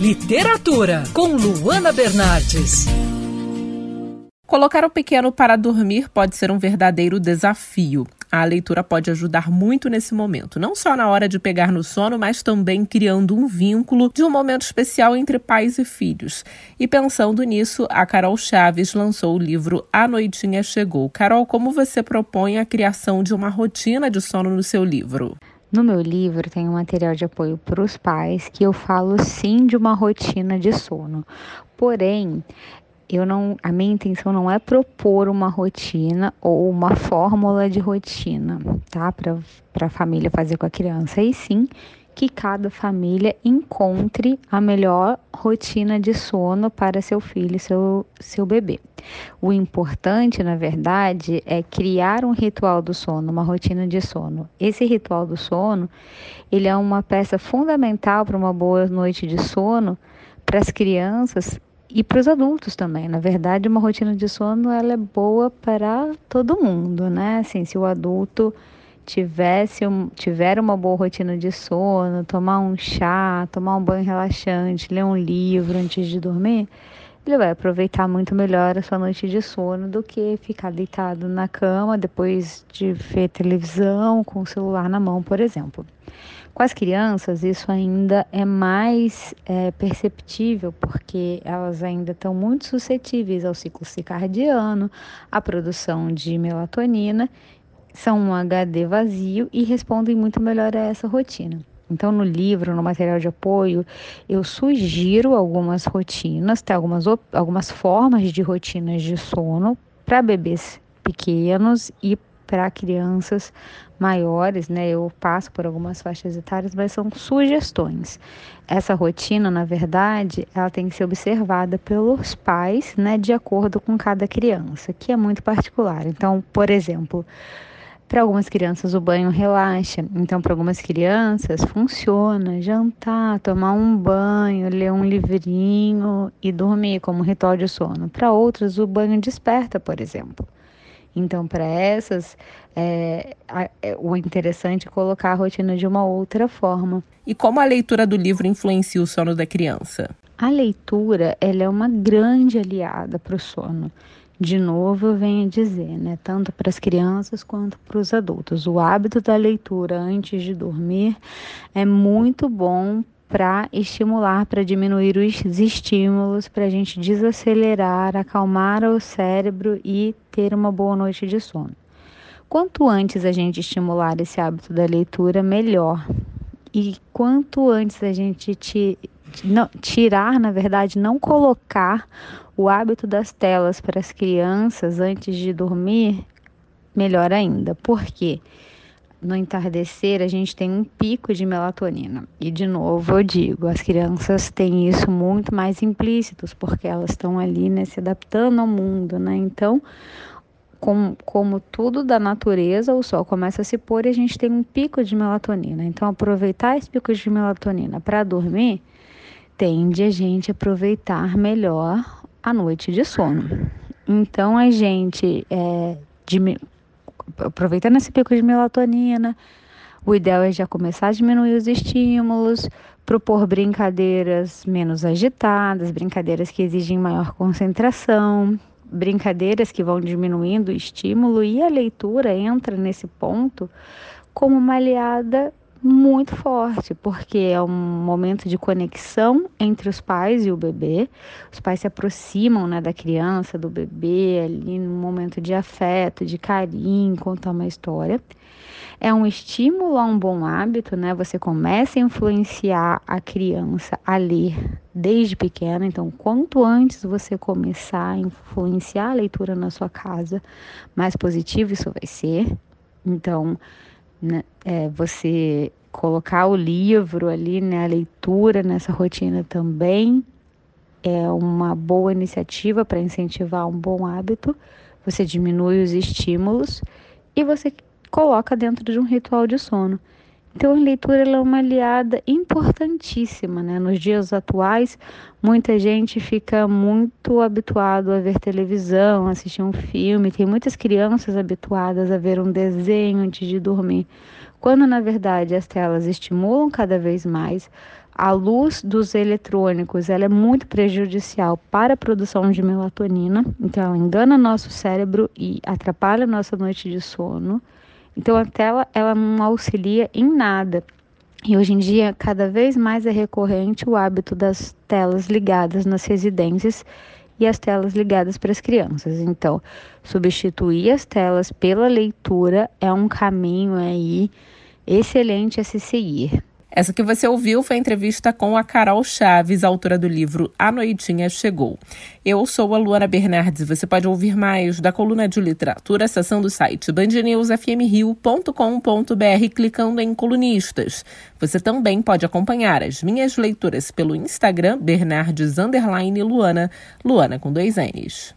Literatura com Luana Bernardes. Colocar o pequeno para dormir pode ser um verdadeiro desafio. A leitura pode ajudar muito nesse momento, não só na hora de pegar no sono, mas também criando um vínculo de um momento especial entre pais e filhos. E pensando nisso, a Carol Chaves lançou o livro A Noitinha Chegou. Carol, como você propõe a criação de uma rotina de sono no seu livro? No meu livro tem um material de apoio para os pais que eu falo sim de uma rotina de sono. Porém, eu não, a minha intenção não é propor uma rotina ou uma fórmula de rotina, tá? Para a família fazer com a criança, e sim que cada família encontre a melhor rotina de sono para seu filho, seu, seu bebê. O importante, na verdade, é criar um ritual do sono, uma rotina de sono. Esse ritual do sono, ele é uma peça fundamental para uma boa noite de sono para as crianças e para os adultos também. Na verdade, uma rotina de sono ela é boa para todo mundo, né? Assim, se o adulto tivesse tiver uma boa rotina de sono, tomar um chá, tomar um banho relaxante, ler um livro antes de dormir, ele vai aproveitar muito melhor a sua noite de sono do que ficar deitado na cama depois de ver televisão com o celular na mão, por exemplo. Com as crianças, isso ainda é mais é, perceptível, porque elas ainda estão muito suscetíveis ao ciclo circadiano, à produção de melatonina são um HD vazio e respondem muito melhor a essa rotina. Então, no livro, no material de apoio, eu sugiro algumas rotinas, tem algumas, algumas formas de rotinas de sono para bebês pequenos e para crianças maiores, né? Eu passo por algumas faixas etárias, mas são sugestões. Essa rotina, na verdade, ela tem que ser observada pelos pais, né, de acordo com cada criança, que é muito particular. Então, por exemplo, para algumas crianças o banho relaxa, então para algumas crianças funciona jantar, tomar um banho, ler um livrinho e dormir como ritual de sono. Para outras o banho desperta, por exemplo. Então para essas é, é, o interessante é colocar a rotina de uma outra forma. E como a leitura do livro influencia o sono da criança? A leitura ela é uma grande aliada para o sono de novo eu venho dizer, né, tanto para as crianças quanto para os adultos, o hábito da leitura antes de dormir é muito bom para estimular, para diminuir os estímulos, para a gente desacelerar, acalmar o cérebro e ter uma boa noite de sono. Quanto antes a gente estimular esse hábito da leitura, melhor. E quanto antes a gente te, não, tirar, na verdade, não colocar o hábito das telas para as crianças antes de dormir, melhor ainda. Por quê? No entardecer, a gente tem um pico de melatonina. E, de novo, eu digo, as crianças têm isso muito mais implícitos, porque elas estão ali né, se adaptando ao mundo, né? Então, como, como tudo da natureza, o sol começa a se pôr e a gente tem um pico de melatonina. Então, aproveitar esse pico de melatonina para dormir tende a gente aproveitar melhor a noite de sono. Então a gente, é, aproveitando esse pico de melatonina, o ideal é já começar a diminuir os estímulos, propor brincadeiras menos agitadas, brincadeiras que exigem maior concentração, brincadeiras que vão diminuindo o estímulo e a leitura entra nesse ponto como uma aliada muito forte, porque é um momento de conexão entre os pais e o bebê. Os pais se aproximam né, da criança, do bebê, ali num momento de afeto, de carinho, contar uma história. É um estímulo a um bom hábito, né? Você começa a influenciar a criança a ler desde pequena. Então, quanto antes você começar a influenciar a leitura na sua casa, mais positivo isso vai ser. Então, né, é, você colocar o livro ali, né, a leitura nessa rotina também é uma boa iniciativa para incentivar um bom hábito. Você diminui os estímulos e você coloca dentro de um ritual de sono. Então, a leitura é uma aliada importantíssima, né? Nos dias atuais, muita gente fica muito habituado a ver televisão, assistir um filme. Tem muitas crianças habituadas a ver um desenho antes de dormir, quando na verdade as telas estimulam cada vez mais a luz dos eletrônicos ela é muito prejudicial para a produção de melatonina, então ela engana nosso cérebro e atrapalha nossa noite de sono. Então a tela ela não auxilia em nada. E hoje em dia, cada vez mais é recorrente o hábito das telas ligadas nas residências e as telas ligadas para as crianças. Então, substituir as telas pela leitura é um caminho aí excelente a se seguir. Essa que você ouviu foi a entrevista com a Carol Chaves, autora do livro A Noitinha Chegou. Eu sou a Luana Bernardes. Você pode ouvir mais da coluna de literatura acessando o site bandnewsfmrio.com.br clicando em colunistas. Você também pode acompanhar as minhas leituras pelo Instagram Bernardes Luana, Luana com dois N's.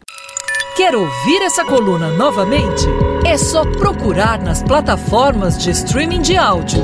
Quer ouvir essa coluna novamente? É só procurar nas plataformas de streaming de áudio.